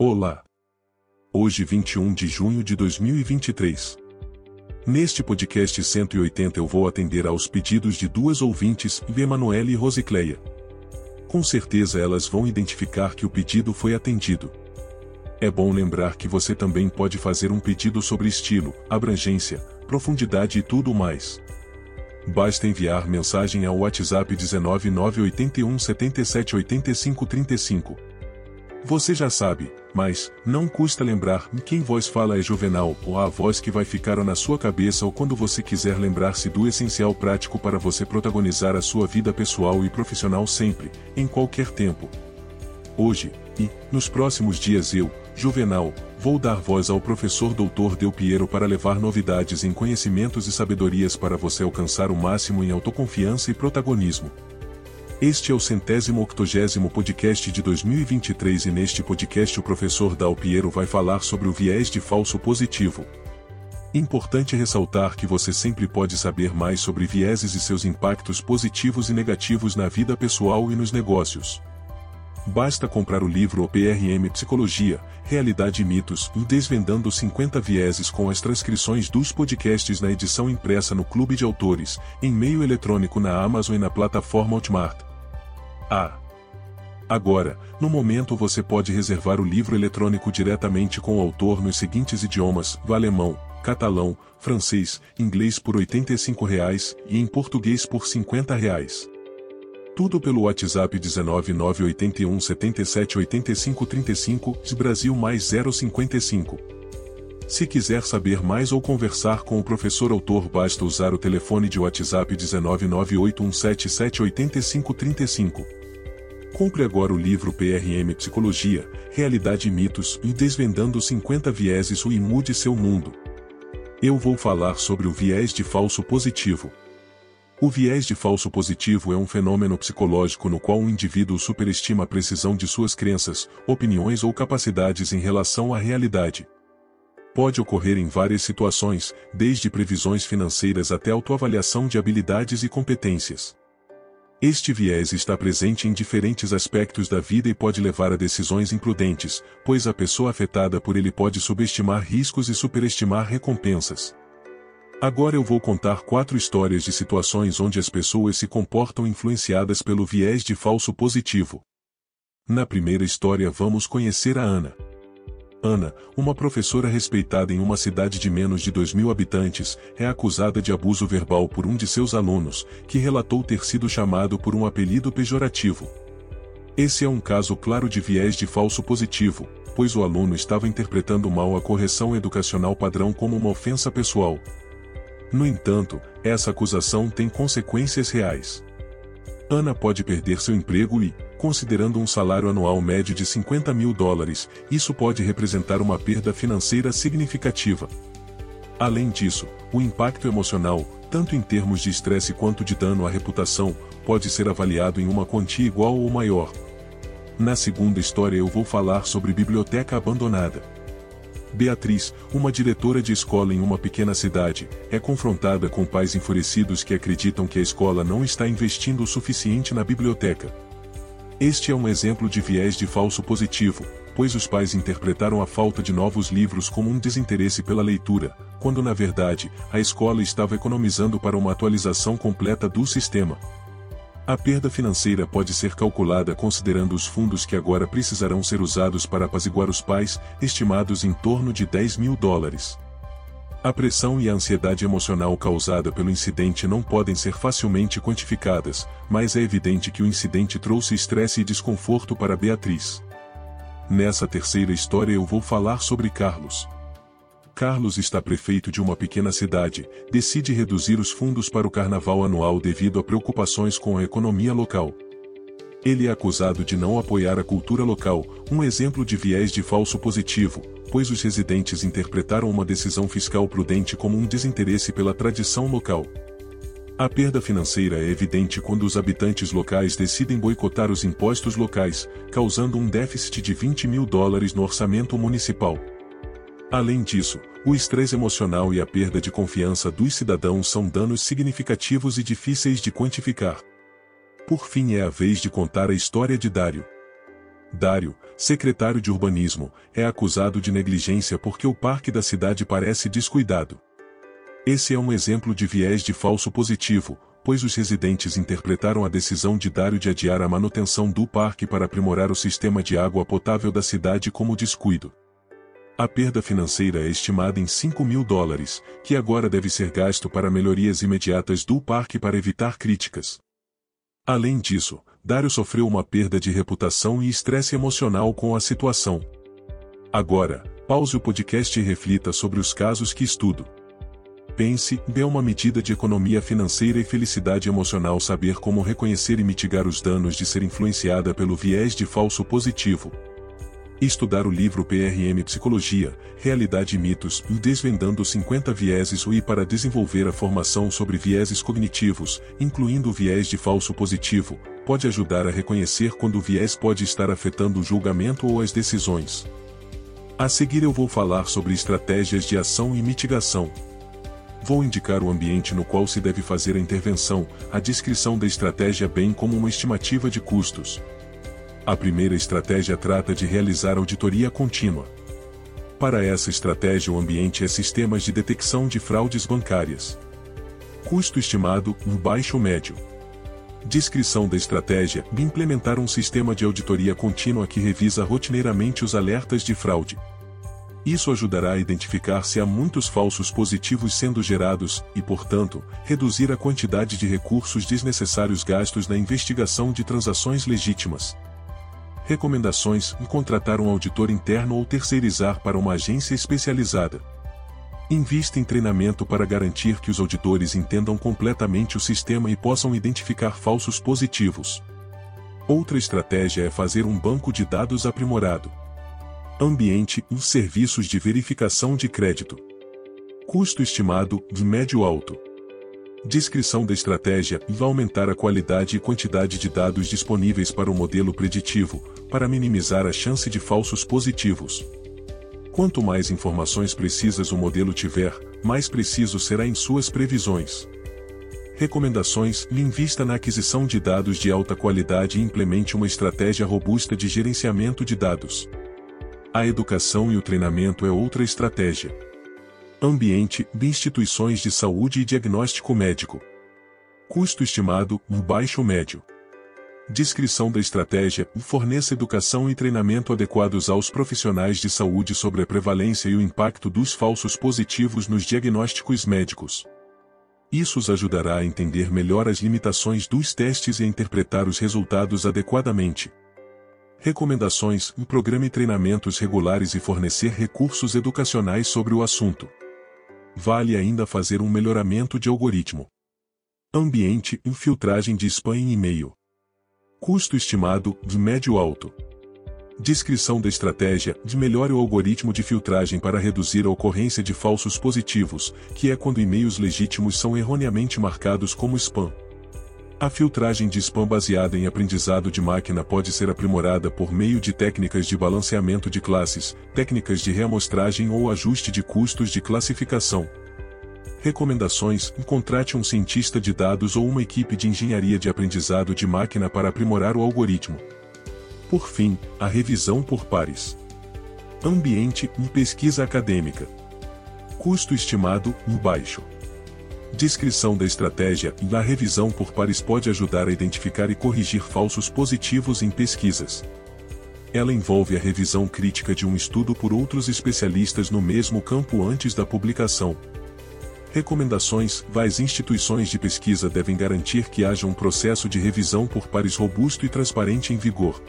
Olá! Hoje 21 de junho de 2023. Neste podcast 180 eu vou atender aos pedidos de duas ouvintes, Emanuele e Rosicleia. Com certeza elas vão identificar que o pedido foi atendido. É bom lembrar que você também pode fazer um pedido sobre estilo, abrangência, profundidade e tudo mais. Basta enviar mensagem ao WhatsApp 19981 778535. Você já sabe, mas, não custa lembrar, quem voz fala é Juvenal, ou a voz que vai ficar na sua cabeça ou quando você quiser lembrar-se do essencial prático para você protagonizar a sua vida pessoal e profissional sempre, em qualquer tempo. Hoje, e, nos próximos dias eu, Juvenal, vou dar voz ao professor Dr. Del Piero para levar novidades em conhecimentos e sabedorias para você alcançar o máximo em autoconfiança e protagonismo. Este é o centésimo octogésimo podcast de 2023 e neste podcast o professor Dal Piero vai falar sobre o viés de falso positivo. Importante ressaltar que você sempre pode saber mais sobre vieses e seus impactos positivos e negativos na vida pessoal e nos negócios. Basta comprar o livro OPRM Psicologia, Realidade e Mitos Desvendando 50 Vieses com as transcrições dos podcasts na edição impressa no Clube de Autores, em meio eletrônico na Amazon e na plataforma Hotmart. Ah! Agora, no momento você pode reservar o livro eletrônico diretamente com o autor nos seguintes idiomas: alemão, catalão, francês, inglês por R$ 85,00 e em português por R$ 50,00. Tudo pelo WhatsApp 19981 77 85 35 Brasil mais 055. Se quiser saber mais ou conversar com o professor autor basta usar o telefone de WhatsApp 19981778535. Compre agora o livro PRM Psicologia, Realidade e Mitos e Desvendando 50 Vieses e mude seu mundo. Eu vou falar sobre o viés de falso positivo. O viés de falso positivo é um fenômeno psicológico no qual um indivíduo superestima a precisão de suas crenças, opiniões ou capacidades em relação à realidade. Pode ocorrer em várias situações, desde previsões financeiras até autoavaliação de habilidades e competências. Este viés está presente em diferentes aspectos da vida e pode levar a decisões imprudentes, pois a pessoa afetada por ele pode subestimar riscos e superestimar recompensas. Agora eu vou contar quatro histórias de situações onde as pessoas se comportam influenciadas pelo viés de falso positivo. Na primeira história vamos conhecer a Ana. Ana, uma professora respeitada em uma cidade de menos de 2 mil habitantes, é acusada de abuso verbal por um de seus alunos, que relatou ter sido chamado por um apelido pejorativo. Esse é um caso claro de viés de falso positivo, pois o aluno estava interpretando mal a correção educacional padrão como uma ofensa pessoal. No entanto, essa acusação tem consequências reais. Ana pode perder seu emprego e, considerando um salário anual médio de 50 mil dólares, isso pode representar uma perda financeira significativa. Além disso, o impacto emocional, tanto em termos de estresse quanto de dano à reputação, pode ser avaliado em uma quantia igual ou maior. Na segunda história eu vou falar sobre biblioteca abandonada. Beatriz, uma diretora de escola em uma pequena cidade, é confrontada com pais enfurecidos que acreditam que a escola não está investindo o suficiente na biblioteca. Este é um exemplo de viés de falso positivo, pois os pais interpretaram a falta de novos livros como um desinteresse pela leitura, quando na verdade, a escola estava economizando para uma atualização completa do sistema. A perda financeira pode ser calculada considerando os fundos que agora precisarão ser usados para apaziguar os pais, estimados em torno de 10 mil dólares. A pressão e a ansiedade emocional causada pelo incidente não podem ser facilmente quantificadas, mas é evidente que o incidente trouxe estresse e desconforto para Beatriz. Nessa terceira história eu vou falar sobre Carlos. Carlos está prefeito de uma pequena cidade, decide reduzir os fundos para o carnaval anual devido a preocupações com a economia local. Ele é acusado de não apoiar a cultura local, um exemplo de viés de falso positivo, pois os residentes interpretaram uma decisão fiscal prudente como um desinteresse pela tradição local. A perda financeira é evidente quando os habitantes locais decidem boicotar os impostos locais, causando um déficit de 20 mil dólares no orçamento municipal. Além disso, o estresse emocional e a perda de confiança dos cidadãos são danos significativos e difíceis de quantificar. Por fim é a vez de contar a história de Dário. Dário, secretário de urbanismo, é acusado de negligência porque o parque da cidade parece descuidado. Esse é um exemplo de viés de falso positivo, pois os residentes interpretaram a decisão de Dário de adiar a manutenção do parque para aprimorar o sistema de água potável da cidade como descuido. A perda financeira é estimada em 5 mil dólares, que agora deve ser gasto para melhorias imediatas do parque para evitar críticas. Além disso, Dário sofreu uma perda de reputação e estresse emocional com a situação. Agora, pause o podcast e reflita sobre os casos que estudo. Pense, é uma medida de economia financeira e felicidade emocional saber como reconhecer e mitigar os danos de ser influenciada pelo viés de falso positivo. Estudar o livro PRM Psicologia, Realidade e Mitos, Desvendando 50 Vieses UI para desenvolver a formação sobre vieses cognitivos, incluindo o viés de falso positivo, pode ajudar a reconhecer quando o viés pode estar afetando o julgamento ou as decisões. A seguir eu vou falar sobre estratégias de ação e mitigação. Vou indicar o ambiente no qual se deve fazer a intervenção, a descrição da estratégia bem como uma estimativa de custos. A primeira estratégia trata de realizar auditoria contínua. Para essa estratégia o ambiente é sistemas de detecção de fraudes bancárias. Custo estimado, um baixo médio. Descrição da estratégia: implementar um sistema de auditoria contínua que revisa rotineiramente os alertas de fraude. Isso ajudará a identificar se há muitos falsos positivos sendo gerados e, portanto, reduzir a quantidade de recursos desnecessários gastos na investigação de transações legítimas. Recomendações: contratar um auditor interno ou terceirizar para uma agência especializada. Invista em treinamento para garantir que os auditores entendam completamente o sistema e possam identificar falsos positivos. Outra estratégia é fazer um banco de dados aprimorado. Ambiente e serviços de verificação de crédito. Custo estimado de médio alto. Descrição da estratégia vai aumentar a qualidade e quantidade de dados disponíveis para o modelo preditivo, para minimizar a chance de falsos positivos. Quanto mais informações precisas o modelo tiver, mais preciso será em suas previsões. Recomendações: invista na aquisição de dados de alta qualidade e implemente uma estratégia robusta de gerenciamento de dados. A educação e o treinamento é outra estratégia. Ambiente, instituições de saúde e diagnóstico médico. Custo estimado, um baixo médio. Descrição da estratégia, forneça educação e treinamento adequados aos profissionais de saúde sobre a prevalência e o impacto dos falsos positivos nos diagnósticos médicos. Isso os ajudará a entender melhor as limitações dos testes e a interpretar os resultados adequadamente. Recomendações: programe treinamentos regulares e fornecer recursos educacionais sobre o assunto. Vale ainda fazer um melhoramento de algoritmo. Ambiente: infiltragem de spam em e-mail. Custo estimado: de médio alto. Descrição da estratégia: de melhore o algoritmo de filtragem para reduzir a ocorrência de falsos positivos, que é quando e-mails legítimos são erroneamente marcados como spam. A filtragem de spam baseada em aprendizado de máquina pode ser aprimorada por meio de técnicas de balanceamento de classes, técnicas de reamostragem ou ajuste de custos de classificação. Recomendações: contrate um cientista de dados ou uma equipe de engenharia de aprendizado de máquina para aprimorar o algoritmo. Por fim, a revisão por pares. Ambiente e pesquisa acadêmica. Custo estimado baixo. Descrição da estratégia e a revisão por pares pode ajudar a identificar e corrigir falsos positivos em pesquisas. Ela envolve a revisão crítica de um estudo por outros especialistas no mesmo campo antes da publicação. Recomendações: As instituições de pesquisa devem garantir que haja um processo de revisão por pares robusto e transparente em vigor.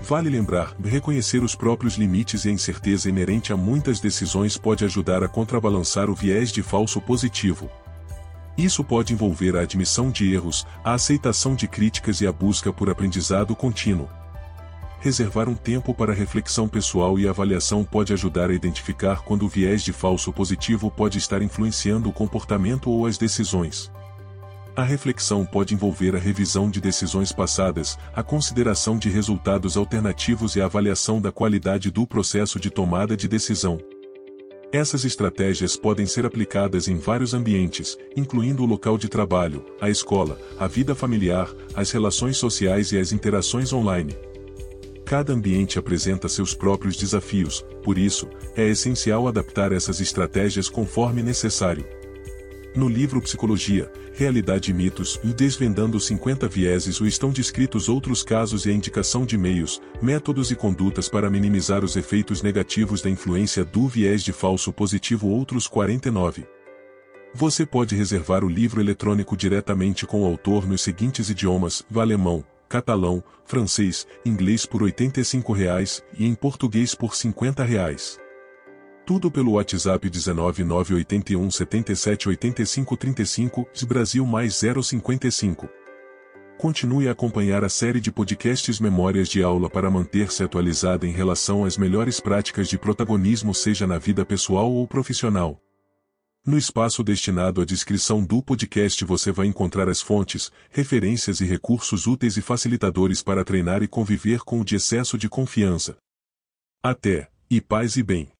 Vale lembrar, reconhecer os próprios limites e a incerteza inerente a muitas decisões pode ajudar a contrabalançar o viés de falso positivo. Isso pode envolver a admissão de erros, a aceitação de críticas e a busca por aprendizado contínuo. Reservar um tempo para reflexão pessoal e avaliação pode ajudar a identificar quando o viés de falso positivo pode estar influenciando o comportamento ou as decisões. A reflexão pode envolver a revisão de decisões passadas, a consideração de resultados alternativos e a avaliação da qualidade do processo de tomada de decisão. Essas estratégias podem ser aplicadas em vários ambientes, incluindo o local de trabalho, a escola, a vida familiar, as relações sociais e as interações online. Cada ambiente apresenta seus próprios desafios, por isso, é essencial adaptar essas estratégias conforme necessário. No livro Psicologia, Realidade e Mitos e Desvendando 50 Vieses o estão descritos outros casos e a indicação de meios, métodos e condutas para minimizar os efeitos negativos da influência do viés de falso positivo outros 49. Você pode reservar o livro eletrônico diretamente com o autor nos seguintes idiomas, alemão, catalão, francês, inglês por R$ 85,00 e em português por R$ 50,00. Tudo pelo WhatsApp 19981 77 85 35 Brasil mais 055. Continue a acompanhar a série de podcasts Memórias de Aula para manter-se atualizada em relação às melhores práticas de protagonismo seja na vida pessoal ou profissional. No espaço destinado à descrição do podcast você vai encontrar as fontes, referências e recursos úteis e facilitadores para treinar e conviver com o de excesso de confiança. Até, e paz e bem.